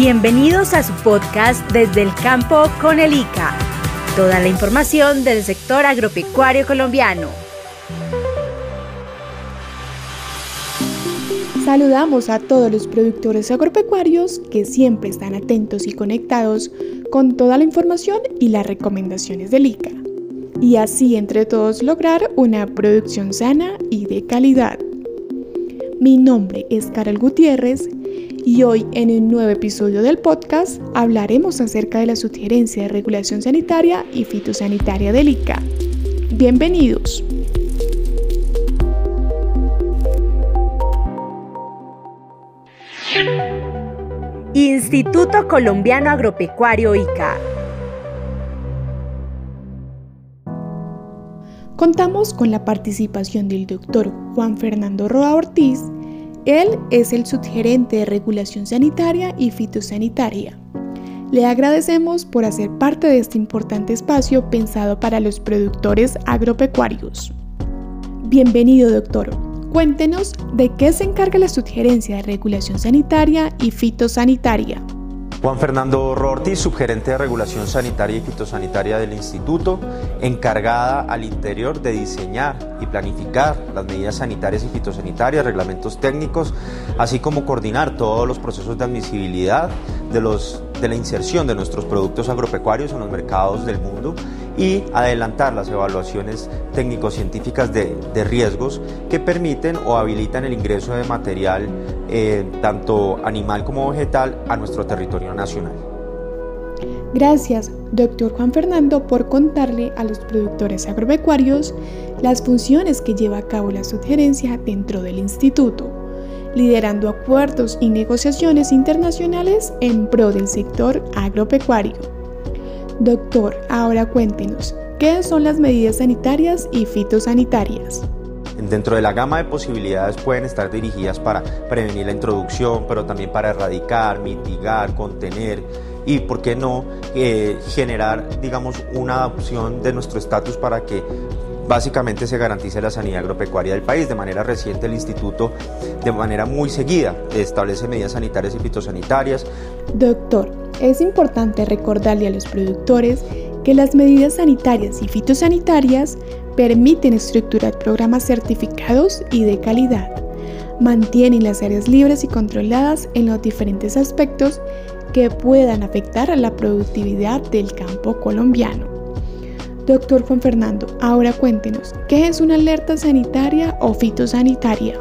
Bienvenidos a su podcast desde el campo con el ICA. Toda la información del sector agropecuario colombiano. Saludamos a todos los productores agropecuarios que siempre están atentos y conectados con toda la información y las recomendaciones del ICA. Y así entre todos lograr una producción sana y de calidad. Mi nombre es Carol Gutiérrez y hoy en un nuevo episodio del podcast hablaremos acerca de la sugerencia de regulación sanitaria y fitosanitaria del ICA. Bienvenidos. Instituto Colombiano Agropecuario ICA. Contamos con la participación del doctor Juan Fernando Roa Ortiz, él es el subgerente de regulación sanitaria y fitosanitaria. Le agradecemos por hacer parte de este importante espacio pensado para los productores agropecuarios. Bienvenido, doctor. Cuéntenos de qué se encarga la subgerencia de regulación sanitaria y fitosanitaria. Juan Fernando Rorti, subgerente de regulación sanitaria y fitosanitaria del instituto, encargada al interior de diseñar y planificar las medidas sanitarias y fitosanitarias, reglamentos técnicos, así como coordinar todos los procesos de admisibilidad de, los, de la inserción de nuestros productos agropecuarios en los mercados del mundo y adelantar las evaluaciones técnico-científicas de, riesgos que permiten o habilitan el ingreso de material eh, tanto animal como vegetal a nuestro territorio nacional. Gracias, doctor Juan Fernando, por contarle a los productores agropecuarios las funciones que lleva a cabo la sugerencia dentro del instituto, liderando acuerdos y negociaciones internacionales en pro del sector agropecuario. Doctor, ahora cuéntenos, ¿qué son las medidas sanitarias y fitosanitarias? Dentro de la gama de posibilidades pueden estar dirigidas para prevenir la introducción, pero también para erradicar, mitigar, contener y, ¿por qué no, eh, generar, digamos, una adopción de nuestro estatus para que básicamente se garantice la sanidad agropecuaria del país. De manera reciente el instituto, de manera muy seguida, establece medidas sanitarias y fitosanitarias. Doctor, es importante recordarle a los productores que las medidas sanitarias y fitosanitarias permiten estructurar programas certificados y de calidad. Mantienen las áreas libres y controladas en los diferentes aspectos que puedan afectar a la productividad del campo colombiano. Doctor Juan Fernando, ahora cuéntenos, ¿qué es una alerta sanitaria o fitosanitaria?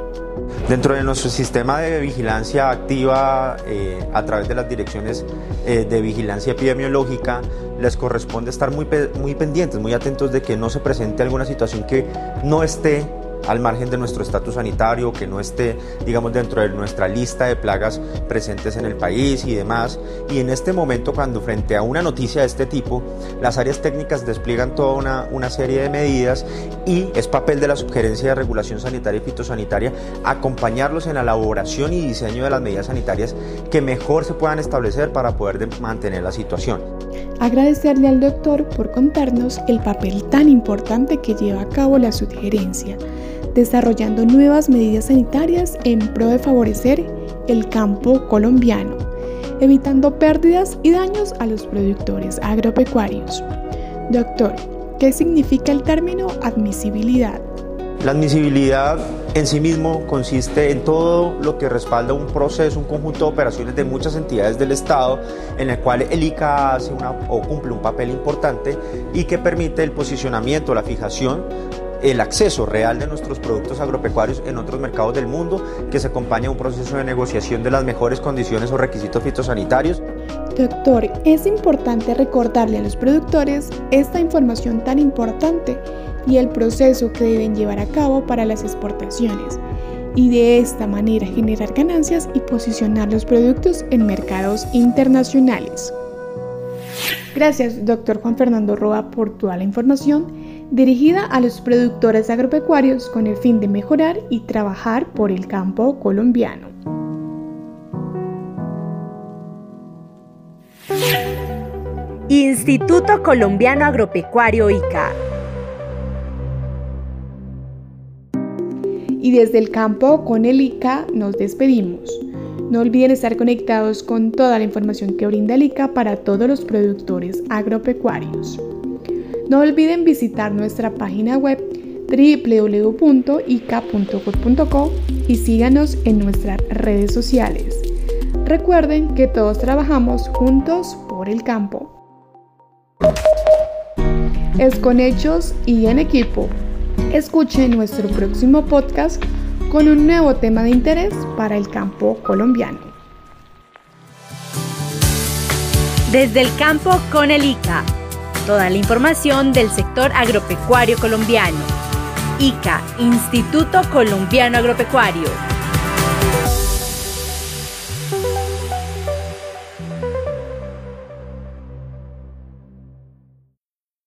Dentro de nuestro sistema de vigilancia activa eh, a través de las direcciones eh, de vigilancia epidemiológica, les corresponde estar muy, muy pendientes, muy atentos de que no se presente alguna situación que no esté al margen de nuestro estatus sanitario, que no esté, digamos, dentro de nuestra lista de plagas presentes en el país y demás. Y en este momento, cuando frente a una noticia de este tipo, las áreas técnicas despliegan toda una, una serie de medidas y es papel de la Subgerencia de Regulación Sanitaria y Fitosanitaria acompañarlos en la elaboración y diseño de las medidas sanitarias que mejor se puedan establecer para poder mantener la situación. Agradecerle al doctor por contarnos el papel tan importante que lleva a cabo la sugerencia desarrollando nuevas medidas sanitarias en pro de favorecer el campo colombiano, evitando pérdidas y daños a los productores agropecuarios. Doctor, ¿qué significa el término admisibilidad? La admisibilidad en sí mismo consiste en todo lo que respalda un proceso, un conjunto de operaciones de muchas entidades del Estado en el cual el ICA hace o cumple un papel importante y que permite el posicionamiento, la fijación el acceso real de nuestros productos agropecuarios en otros mercados del mundo, que se acompaña a un proceso de negociación de las mejores condiciones o requisitos fitosanitarios. Doctor, es importante recordarle a los productores esta información tan importante y el proceso que deben llevar a cabo para las exportaciones y de esta manera generar ganancias y posicionar los productos en mercados internacionales. Gracias, doctor Juan Fernando Roa, por toda la información dirigida a los productores agropecuarios con el fin de mejorar y trabajar por el campo colombiano. Instituto Colombiano Agropecuario ICA. Y desde el campo con el ICA nos despedimos. No olviden estar conectados con toda la información que brinda el ICA para todos los productores agropecuarios. No olviden visitar nuestra página web www.ica.gov.co y síganos en nuestras redes sociales. Recuerden que todos trabajamos juntos por el campo. Es con hechos y en equipo. Escuchen nuestro próximo podcast con un nuevo tema de interés para el campo colombiano. Desde el campo con el ICA. Toda la información del sector agropecuario colombiano. ICA, Instituto Colombiano Agropecuario